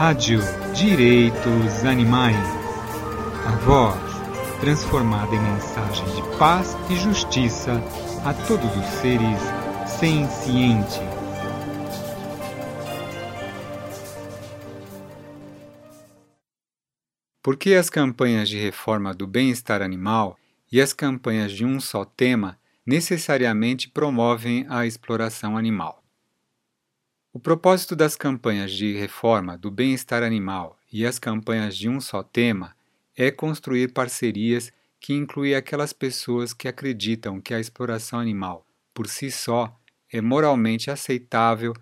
Rádio Direitos Animais. A voz transformada em mensagem de paz e justiça a todos os seres sencientes. Por que as campanhas de reforma do bem-estar animal e as campanhas de um só tema necessariamente promovem a exploração animal? O propósito das campanhas de reforma do bem-estar animal e as campanhas de um só tema é construir parcerias que incluem aquelas pessoas que acreditam que a exploração animal, por si só, é moralmente aceitável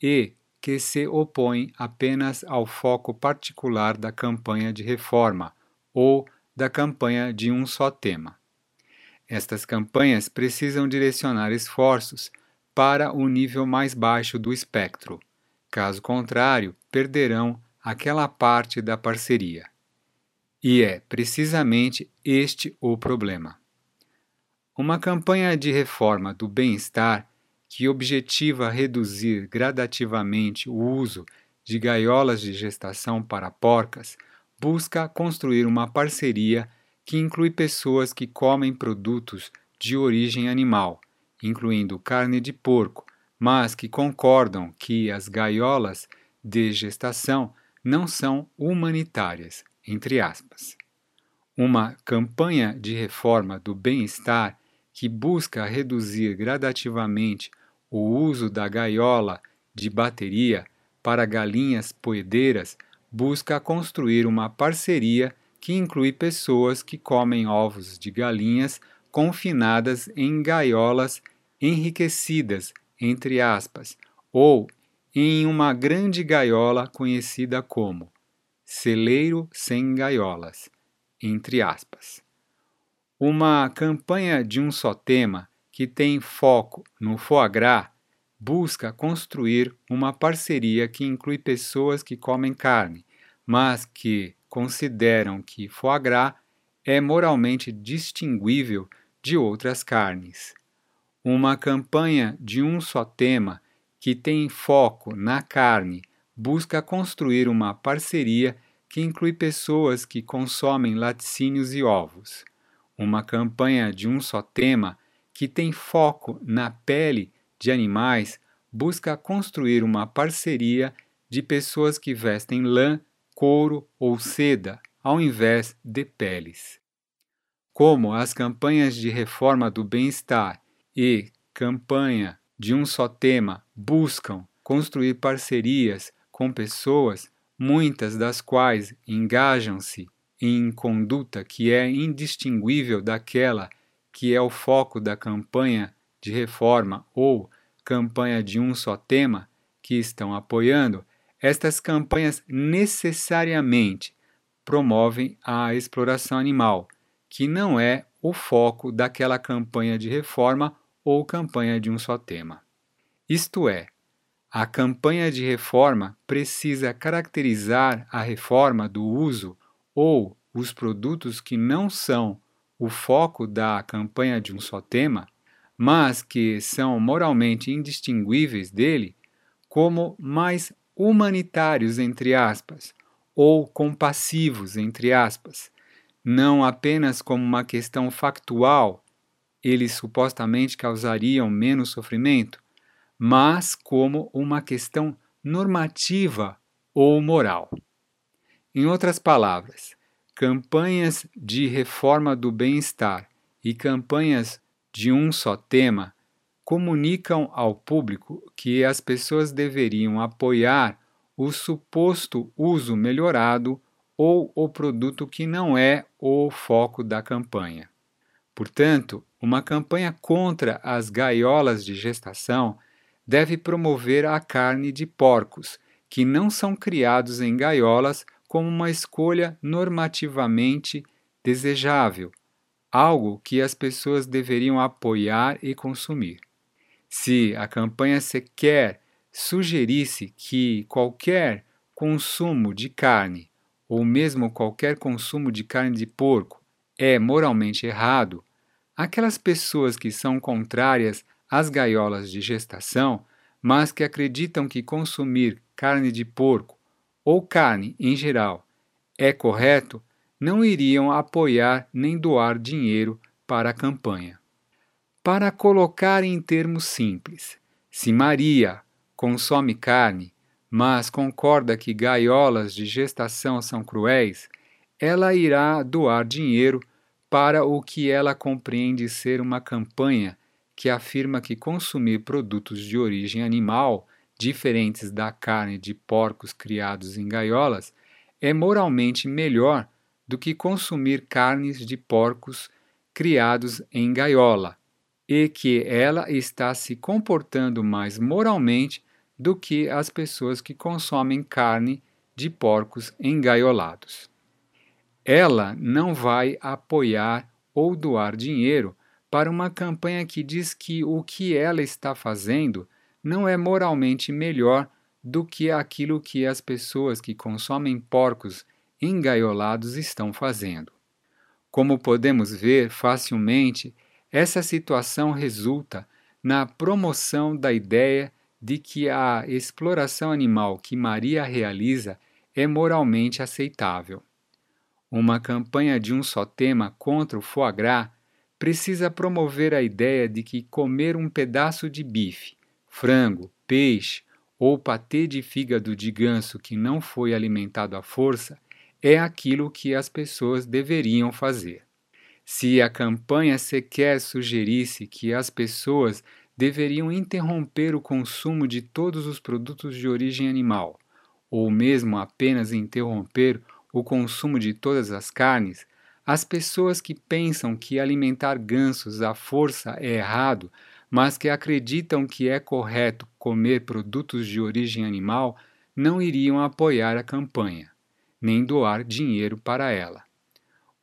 e que se opõem apenas ao foco particular da campanha de reforma ou da campanha de um só tema. Estas campanhas precisam direcionar esforços para o nível mais baixo do espectro. Caso contrário, perderão aquela parte da parceria. E é precisamente este o problema. Uma campanha de reforma do bem-estar que objetiva reduzir gradativamente o uso de gaiolas de gestação para porcas busca construir uma parceria que inclui pessoas que comem produtos de origem animal incluindo carne de porco, mas que concordam que as gaiolas de gestação não são humanitárias, entre aspas. Uma campanha de reforma do bem-estar que busca reduzir gradativamente o uso da gaiola de bateria para galinhas poedeiras busca construir uma parceria que inclui pessoas que comem ovos de galinhas confinadas em gaiolas enriquecidas, entre aspas, ou em uma grande gaiola conhecida como celeiro sem gaiolas, entre aspas. Uma campanha de um só tema que tem foco no foie gras busca construir uma parceria que inclui pessoas que comem carne, mas que consideram que foie gras é moralmente distinguível de outras carnes. Uma campanha de um só tema que tem foco na carne busca construir uma parceria que inclui pessoas que consomem laticínios e ovos. Uma campanha de um só tema que tem foco na pele de animais busca construir uma parceria de pessoas que vestem lã, couro ou seda ao invés de peles. Como as campanhas de reforma do bem-estar e campanha de um só tema buscam construir parcerias com pessoas, muitas das quais engajam-se em conduta que é indistinguível daquela que é o foco da campanha de reforma ou campanha de um só tema que estão apoiando, estas campanhas necessariamente promovem a exploração animal, que não é o foco daquela campanha de reforma ou campanha de um só tema. Isto é, a campanha de reforma precisa caracterizar a reforma do uso ou os produtos que não são o foco da campanha de um só tema, mas que são moralmente indistinguíveis dele, como mais humanitários, entre aspas, ou compassivos, entre aspas, não apenas como uma questão factual eles supostamente causariam menos sofrimento, mas como uma questão normativa ou moral. Em outras palavras, campanhas de reforma do bem-estar e campanhas de um só tema comunicam ao público que as pessoas deveriam apoiar o suposto uso melhorado ou o produto que não é o foco da campanha. Portanto, uma campanha contra as gaiolas de gestação deve promover a carne de porcos, que não são criados em gaiolas, como uma escolha normativamente desejável, algo que as pessoas deveriam apoiar e consumir. Se a campanha sequer sugerisse que qualquer consumo de carne, ou mesmo qualquer consumo de carne de porco, é moralmente errado, Aquelas pessoas que são contrárias às gaiolas de gestação, mas que acreditam que consumir carne de porco ou carne em geral é correto, não iriam apoiar nem doar dinheiro para a campanha. Para colocar em termos simples, se Maria consome carne, mas concorda que gaiolas de gestação são cruéis, ela irá doar dinheiro para o que ela compreende ser uma campanha que afirma que consumir produtos de origem animal, diferentes da carne de porcos criados em gaiolas, é moralmente melhor do que consumir carnes de porcos criados em gaiola, e que ela está se comportando mais moralmente do que as pessoas que consomem carne de porcos engaiolados ela não vai apoiar ou doar dinheiro para uma campanha que diz que o que ela está fazendo não é moralmente melhor do que aquilo que as pessoas que consomem porcos engaiolados estão fazendo. Como podemos ver facilmente, essa situação resulta na promoção da ideia de que a exploração animal que Maria realiza é moralmente aceitável. Uma campanha de um só tema contra o foie gras precisa promover a ideia de que comer um pedaço de bife, frango, peixe ou patê de fígado de ganso que não foi alimentado à força é aquilo que as pessoas deveriam fazer. Se a campanha sequer sugerisse que as pessoas deveriam interromper o consumo de todos os produtos de origem animal, ou mesmo apenas interromper o consumo de todas as carnes, as pessoas que pensam que alimentar gansos à força é errado, mas que acreditam que é correto comer produtos de origem animal, não iriam apoiar a campanha, nem doar dinheiro para ela.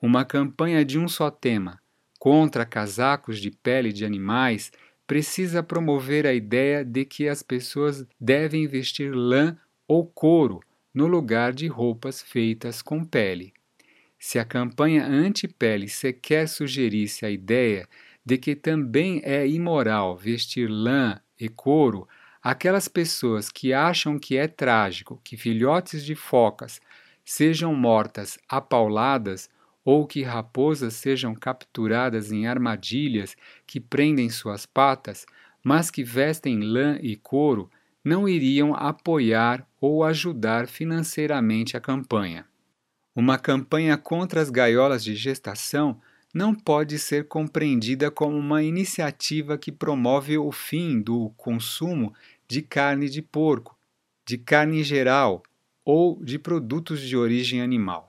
Uma campanha de um só tema, contra casacos de pele de animais, precisa promover a ideia de que as pessoas devem vestir lã ou couro no lugar de roupas feitas com pele. Se a campanha anti-pele sequer sugerisse a ideia de que também é imoral vestir lã e couro, aquelas pessoas que acham que é trágico que filhotes de focas sejam mortas apauladas ou que raposas sejam capturadas em armadilhas que prendem suas patas, mas que vestem lã e couro, não iriam apoiar ou ajudar financeiramente a campanha. Uma campanha contra as gaiolas de gestação não pode ser compreendida como uma iniciativa que promove o fim do consumo de carne de porco, de carne em geral ou de produtos de origem animal.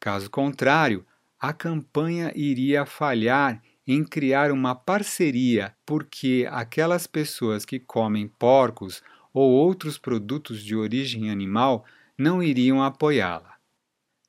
Caso contrário, a campanha iria falhar em criar uma parceria porque aquelas pessoas que comem porcos ou outros produtos de origem animal não iriam apoiá-la.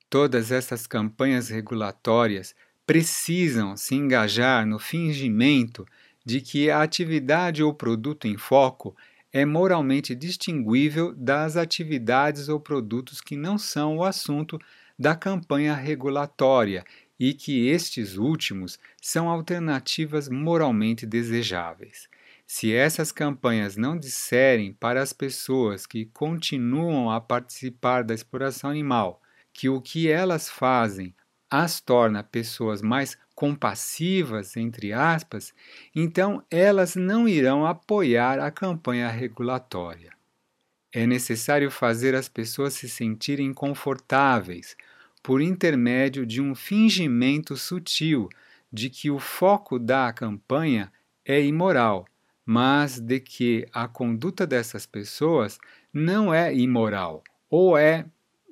Todas essas campanhas regulatórias precisam se engajar no fingimento de que a atividade ou produto em foco é moralmente distinguível das atividades ou produtos que não são o assunto da campanha regulatória e que estes últimos são alternativas moralmente desejáveis. Se essas campanhas não disserem para as pessoas que continuam a participar da exploração animal que o que elas fazem as torna pessoas mais compassivas, entre aspas, então elas não irão apoiar a campanha regulatória. É necessário fazer as pessoas se sentirem confortáveis por intermédio de um fingimento sutil de que o foco da campanha é imoral mas de que a conduta dessas pessoas não é imoral ou é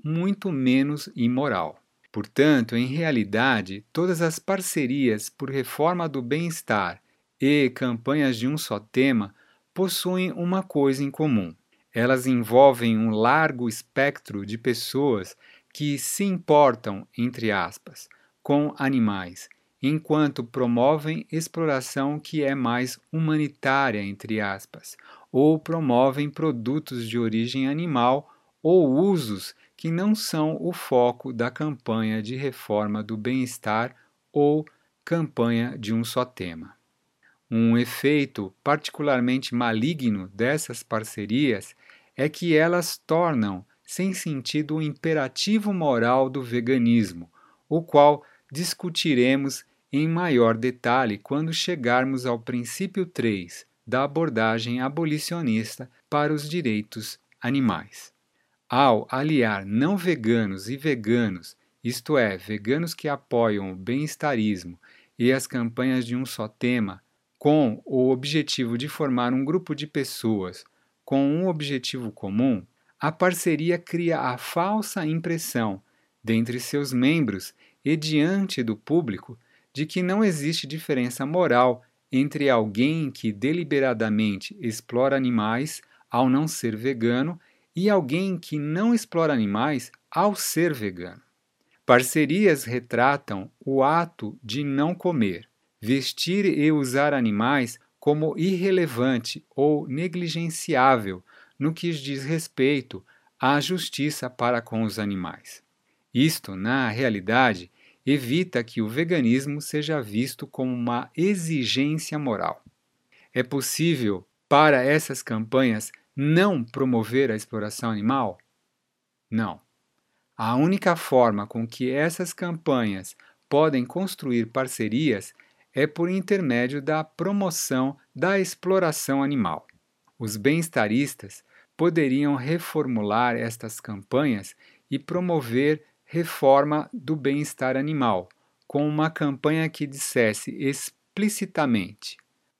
muito menos imoral. Portanto, em realidade, todas as parcerias por reforma do bem-estar e campanhas de um só tema possuem uma coisa em comum. Elas envolvem um largo espectro de pessoas que se importam, entre aspas, com animais enquanto promovem exploração que é mais humanitária, entre aspas, ou promovem produtos de origem animal ou usos que não são o foco da campanha de reforma do bem-estar ou campanha de um só tema. Um efeito particularmente maligno dessas parcerias é que elas tornam sem sentido o imperativo moral do veganismo, o qual discutiremos em maior detalhe quando chegarmos ao princípio 3 da abordagem abolicionista para os direitos animais. Ao aliar não veganos e veganos, isto é, veganos que apoiam o bem-estarismo e as campanhas de um só tema, com o objetivo de formar um grupo de pessoas com um objetivo comum, a parceria cria a falsa impressão, dentre seus membros e diante do público, de que não existe diferença moral entre alguém que deliberadamente explora animais ao não ser vegano e alguém que não explora animais ao ser vegano. Parcerias retratam o ato de não comer, vestir e usar animais como irrelevante ou negligenciável no que diz respeito à justiça para com os animais. Isto, na realidade, evita que o veganismo seja visto como uma exigência moral. É possível, para essas campanhas, não promover a exploração animal? Não. A única forma com que essas campanhas podem construir parcerias é por intermédio da promoção da exploração animal. Os bem-estaristas poderiam reformular estas campanhas e promover reforma do bem-estar animal, com uma campanha que dissesse explicitamente: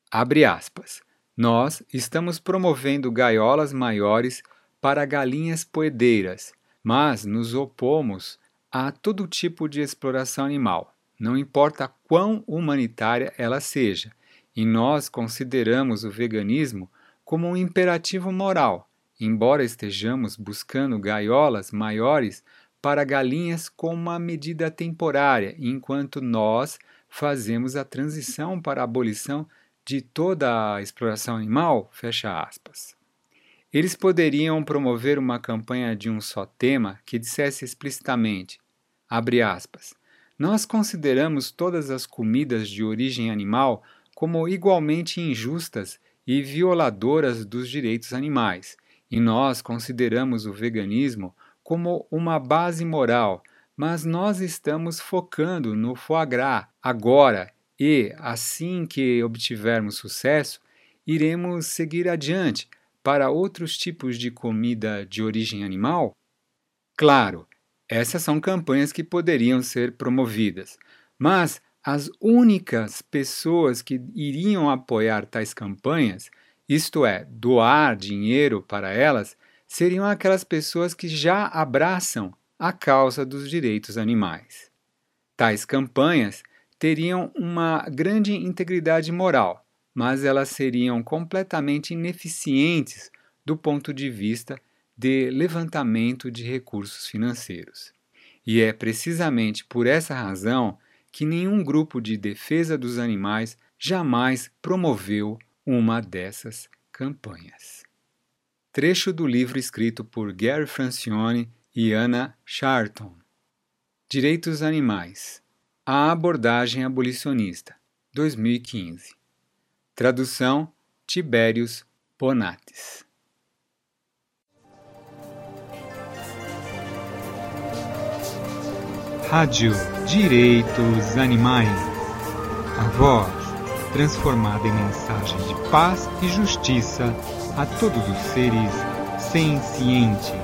abre aspas, nós estamos promovendo gaiolas maiores para galinhas poedeiras, mas nos opomos a todo tipo de exploração animal, não importa quão humanitária ela seja, e nós consideramos o veganismo como um imperativo moral embora estejamos buscando gaiolas maiores para galinhas com uma medida temporária, enquanto nós fazemos a transição para a abolição de toda a exploração animal, fecha aspas. Eles poderiam promover uma campanha de um só tema que dissesse explicitamente, abre aspas, nós consideramos todas as comidas de origem animal como igualmente injustas e violadoras dos direitos animais, e nós consideramos o veganismo como uma base moral, mas nós estamos focando no foie gras agora e, assim que obtivermos sucesso, iremos seguir adiante para outros tipos de comida de origem animal? Claro, essas são campanhas que poderiam ser promovidas, mas as únicas pessoas que iriam apoiar tais campanhas isto é, doar dinheiro para elas, seriam aquelas pessoas que já abraçam a causa dos direitos animais. Tais campanhas teriam uma grande integridade moral, mas elas seriam completamente ineficientes do ponto de vista de levantamento de recursos financeiros. E é precisamente por essa razão que nenhum grupo de defesa dos animais jamais promoveu uma dessas campanhas. Trecho do livro escrito por Gary Francione e Anna Charton. Direitos Animais. A abordagem abolicionista. 2015. Tradução Tibérios Bonates. Rádio Direitos Animais. A voz transformada em mensagem de paz e justiça a todos os seres sencientes.